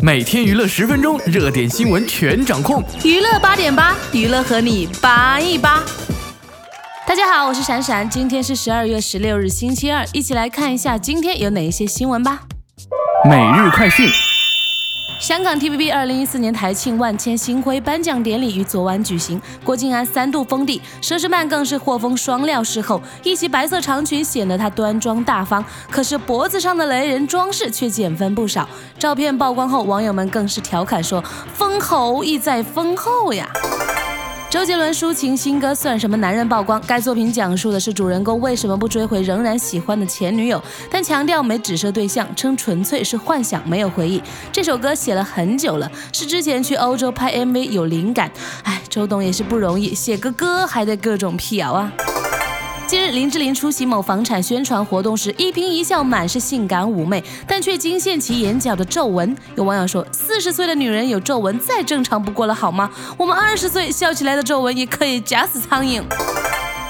每天娱乐十分钟，热点新闻全掌控。娱乐八点八，娱乐和你八一八。大家好，我是闪闪，今天是十二月十六日，星期二，一起来看一下今天有哪一些新闻吧。每日快讯。香港 TVB 二零一四年台庆万千星辉颁奖典礼于昨晚举行，郭晋安三度封帝，佘诗曼更是获封双料视后，一袭白色长裙显得她端庄大方，可是脖子上的雷人装饰却减分不少。照片曝光后，网友们更是调侃说：“封侯意在封后呀。”周杰伦抒情新歌算什么男人曝光？该作品讲述的是主人公为什么不追回仍然喜欢的前女友，但强调没指涉对象，称纯粹是幻想，没有回忆。这首歌写了很久了，是之前去欧洲拍 MV 有灵感。哎，周董也是不容易，写个歌还得各种辟谣啊。近日，林志玲出席某房产宣传活动时，一颦一笑满是性感妩媚，但却惊现其眼角的皱纹。有网友说：“四十岁的女人有皱纹再正常不过了，好吗？我们二十岁笑起来的皱纹也可以夹死苍蝇。”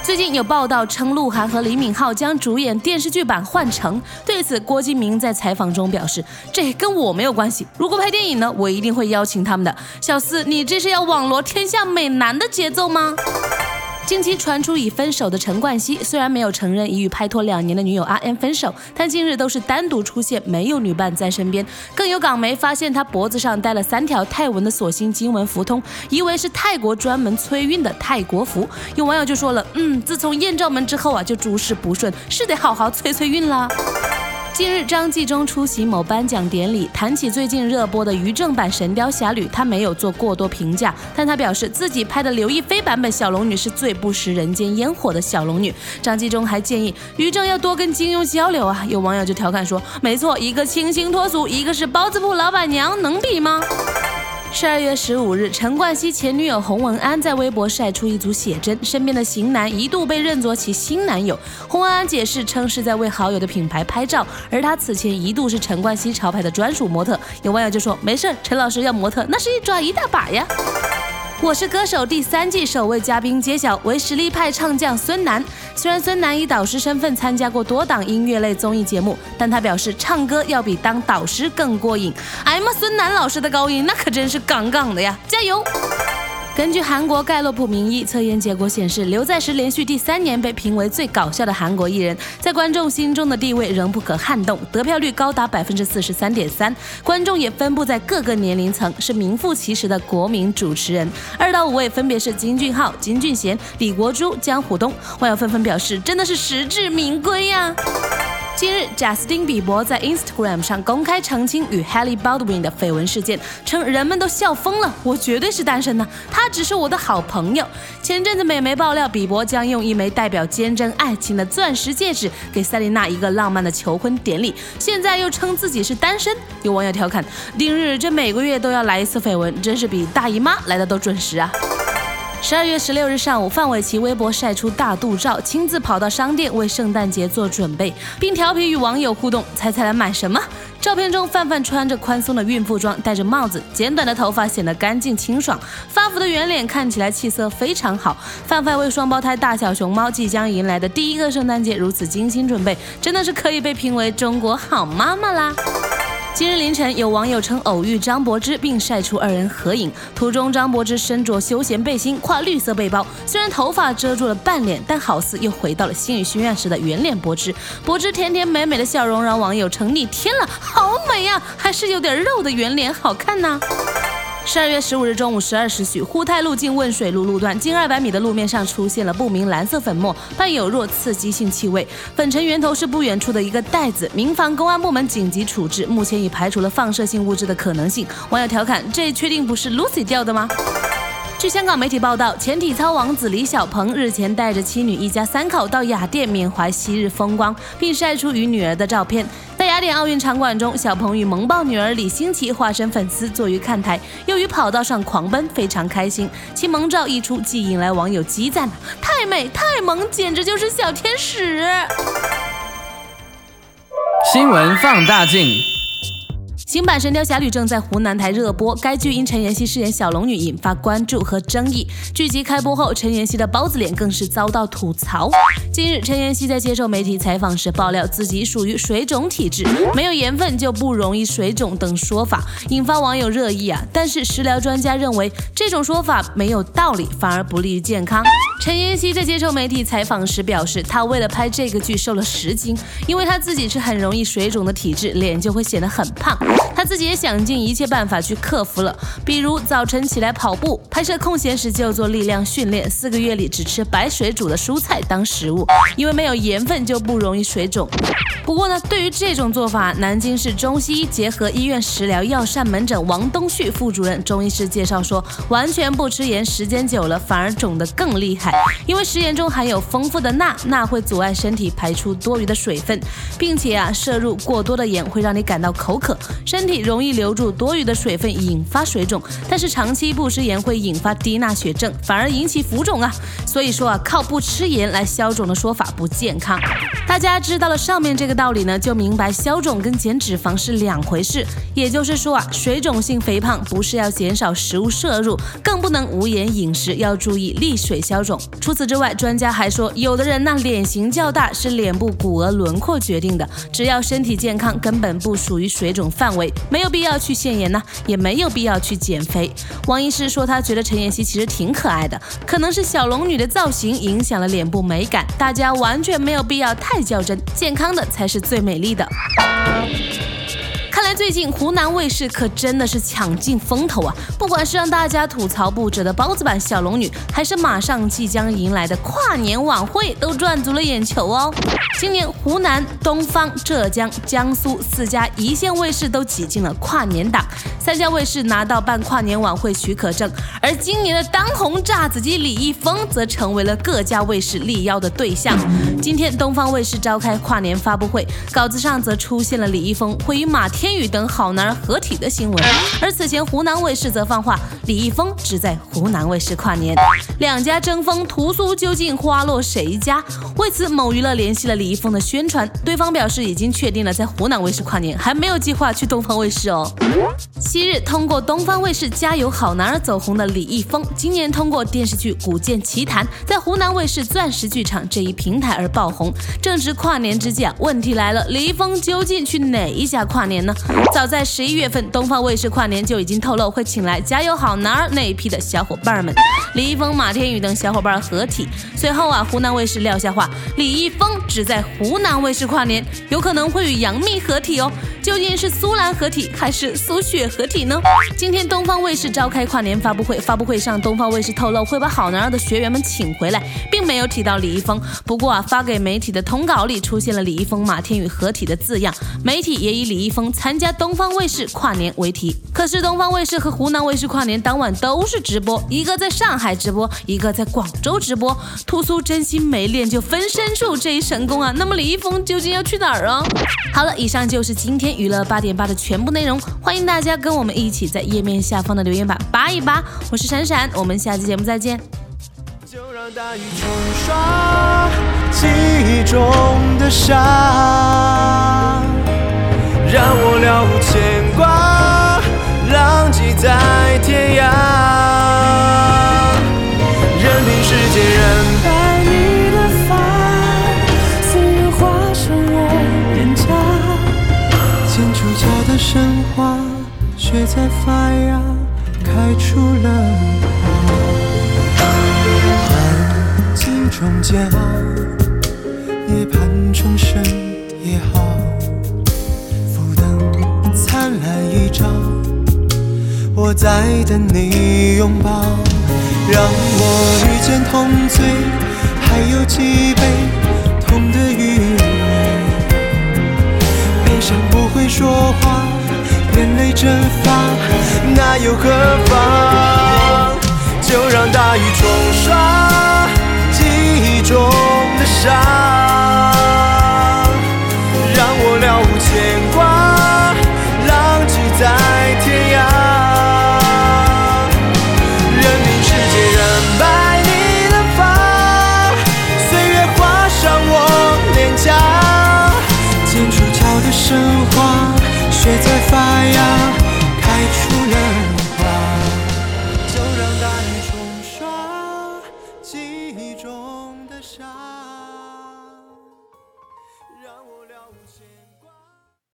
最近有报道称，鹿晗和李敏镐将主演电视剧版《幻城》。对此，郭敬明在采访中表示：“这跟我没有关系。如果拍电影呢，我一定会邀请他们的。”小四，你这是要网罗天下美男的节奏吗？近期传出已分手的陈冠希，虽然没有承认已与拍拖两年的女友阿 M 分手，但近日都是单独出现，没有女伴在身边。更有港媒发现他脖子上戴了三条泰文的锁心经文符通，以为是泰国专门催运的泰国符。有网友就说了，嗯，自从艳照门之后啊，就诸事不顺，是得好好催催运啦。近日，张纪中出席某颁奖典礼，谈起最近热播的于正版《神雕侠侣》，他没有做过多评价，但他表示自己拍的刘亦菲版本小龙女是最不食人间烟火的小龙女。张纪中还建议于正要多跟金庸交流啊，有网友就调侃说：“没错，一个清新脱俗，一个是包子铺老板娘，能比吗？”十二月十五日，陈冠希前女友洪文安在微博晒出一组写真，身边的型男一度被认作其新男友。洪文安解释称是在为好友的品牌拍照，而他此前一度是陈冠希潮牌的专属模特。有网友就说：“没事，陈老师要模特，那是一抓一大把呀。”我是歌手第三季首位嘉宾揭晓为实力派唱将孙楠。虽然孙楠以导师身份参加过多档音乐类综艺节目，但他表示唱歌要比当导师更过瘾。哎呀妈，孙楠老师的高音那可真是杠杠的呀！加油！根据韩国盖洛普民意测验结果显示，刘在石连续第三年被评为最搞笑的韩国艺人，在观众心中的地位仍不可撼动，得票率高达百分之四十三点三。观众也分布在各个年龄层，是名副其实的国民主持人。二到五位分别是金俊浩、金俊贤、李国珠、江虎东。网友纷纷表示，真的是实至名归呀！近日，贾斯汀·比伯在 Instagram 上公开澄清与 h a l l y Baldwin 的绯闻事件，称人们都笑疯了，我绝对是单身呢，他只是我的好朋友。前阵子美媒爆料，比伯将用一枚代表坚贞爱情的钻石戒指给塞琳娜一个浪漫的求婚典礼，现在又称自己是单身。有网友调侃：丁日这每个月都要来一次绯闻，真是比大姨妈来的都准时啊！十二月十六日上午，范玮琪微博晒出大肚照，亲自跑到商店为圣诞节做准备，并调皮与网友互动：“猜猜来买什么？”照片中，范范穿着宽松的孕妇装，戴着帽子，剪短的头发显得干净清爽，发福的圆脸看起来气色非常好。范范为双胞胎大小熊猫即将迎来的第一个圣诞节如此精心准备，真的是可以被评为中国好妈妈啦！今日凌晨，有网友称偶遇张柏芝，并晒出二人合影。图中，张柏芝身着休闲背心，挎绿色背包，虽然头发遮住了半脸，但好似又回到了星语心愿时的圆脸柏芝。柏芝甜甜美美的笑容让网友称逆天了，好美呀，还是有点肉的圆脸好看呢。十二月十五日中午十二时许，沪太路径汶水路路段近二百米的路面上出现了不明蓝色粉末，伴有弱刺激性气味。粉尘源头是不远处的一个袋子，民防公安部门紧急处置，目前已排除了放射性物质的可能性。网友调侃：这确定不是 Lucy 掉的吗？据香港媒体报道，前体操王子李小鹏日前带着妻女一家三口到雅典缅怀昔日风光，并晒出与女儿的照片。在雅典奥运场馆中，小鹏与萌爆女儿李欣琦化身粉丝，坐于看台，又于跑道上狂奔，非常开心。其萌照一出，即引来网友激赞：太美太萌，简直就是小天使！新闻放大镜。新版《神雕侠侣》正在湖南台热播，该剧因陈妍希饰演小龙女引发关注和争议。剧集开播后，陈妍希的包子脸更是遭到吐槽。近日，陈妍希在接受媒体采访时爆料自己属于水肿体质，没有盐分就不容易水肿等说法，引发网友热议啊。但是食疗专家认为这种说法没有道理，反而不利于健康。陈妍希在接受媒体采访时表示，她为了拍这个剧瘦了十斤，因为她自己是很容易水肿的体质，脸就会显得很胖。他自己也想尽一切办法去克服了，比如早晨起来跑步，拍摄空闲时就做力量训练，四个月里只吃白水煮的蔬菜当食物，因为没有盐分就不容易水肿。不过呢，对于这种做法，南京市中西医结合医院食疗药膳门诊王东旭副主任中医师介绍说，完全不吃盐，时间久了反而肿得更厉害，因为食盐中含有丰富的钠，钠会阻碍身体排出多余的水分，并且啊，摄入过多的盐会让你感到口渴，身。体容易留住多余的水分，引发水肿。但是长期不吃盐会引发低钠血症，反而引起浮肿啊。所以说啊，靠不吃盐来消肿的说法不健康。大家知道了上面这个道理呢，就明白消肿跟减脂肪是两回事。也就是说啊，水肿性肥胖不是要减少食物摄入，更不能无盐饮食，要注意利水消肿。除此之外，专家还说，有的人呢脸型较大是脸部骨额轮廓决定的，只要身体健康，根本不属于水肿范围。没有必要去限盐呢，也没有必要去减肥。王医师说，他觉得陈妍希其实挺可爱的，可能是小龙女的造型影响了脸部美感，大家完全没有必要太较真，健康的才是最美丽的。看来最近湖南卫视可真的是抢尽风头啊！不管是让大家吐槽不止的包子版小龙女，还是马上即将迎来的跨年晚会，都赚足了眼球哦。今年湖南、东方、浙江、江苏四家一线卫视都挤进了跨年档，三家卫视拿到办跨年晚会许可证，而今年的当红炸子鸡李易峰则成为了各家卫视力邀的对象。今天东方卫视召开跨年发布会，稿子上则出现了李易峰会与马天。天宇等好男儿合体的新闻，而此前湖南卫视则放话李易峰只在湖南卫视跨年，两家争锋，屠苏究竟花落谁家？为此，某娱乐联系了李易峰的宣传，对方表示已经确定了在湖南卫视跨年，还没有计划去东方卫视哦。昔日通过东方卫视《加油好男儿》走红的李易峰，今年通过电视剧《古剑奇谭》在湖南卫视钻石剧场这一平台而爆红。正值跨年之际啊，问题来了，李易峰究竟去哪一家跨年呢？早在十一月份，东方卫视跨年就已经透露会请来《加油好男儿》那一批的小伙伴们，李易峰、马天宇等小伙伴合体。随后啊，湖南卫视撂下话，李易峰只在湖南卫视跨年，有可能会与杨幂合体哦。究竟是苏兰合体还是苏雪合体呢？今天东方卫视召开跨年发布会，发布会上东方卫视透露会把好男儿的学员们请回来，并没有提到李易峰。不过啊，发给媒体的通稿里出现了李易峰、马天宇合体的字样，媒体也以李易峰参加东方卫视跨年为题。可是东方卫视和湖南卫视跨年当晚都是直播，一个在上海直播，一个在广州直播。屠苏真心没练就分身术这一神功啊！那么李易峰究竟要去哪儿啊？好了，以上就是今天。娱乐八点八的全部内容，欢迎大家跟我们一起在页面下方的留言板扒一扒。我是闪闪，我们下期节目再见。就让大雨冲刷记忆中的伤，让我神话却在发芽，开出了花。安静中煎熬，涅槃重生也好。浮灯灿烂一朝，我在等你拥抱。让我遇见同醉，还有几杯痛的余。悲伤不会说话。眼泪蒸发，那又何妨？就让大雨冲刷